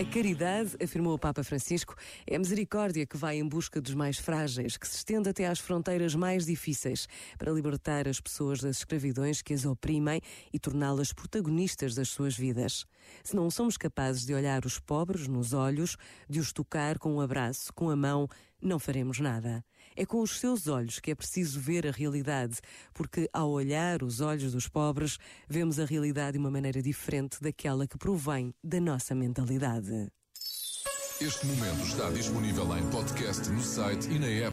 A caridade, afirmou o Papa Francisco, é a misericórdia que vai em busca dos mais frágeis, que se estende até às fronteiras mais difíceis, para libertar as pessoas das escravidões que as oprimem e torná-las protagonistas das suas vidas. Se não somos capazes de olhar os pobres nos olhos, de os tocar com um abraço, com a mão, não faremos nada. É com os seus olhos que é preciso ver a realidade, porque ao olhar os olhos dos pobres, vemos a realidade de uma maneira diferente daquela que provém da nossa mentalidade. Este momento está disponível em podcast no site e na app.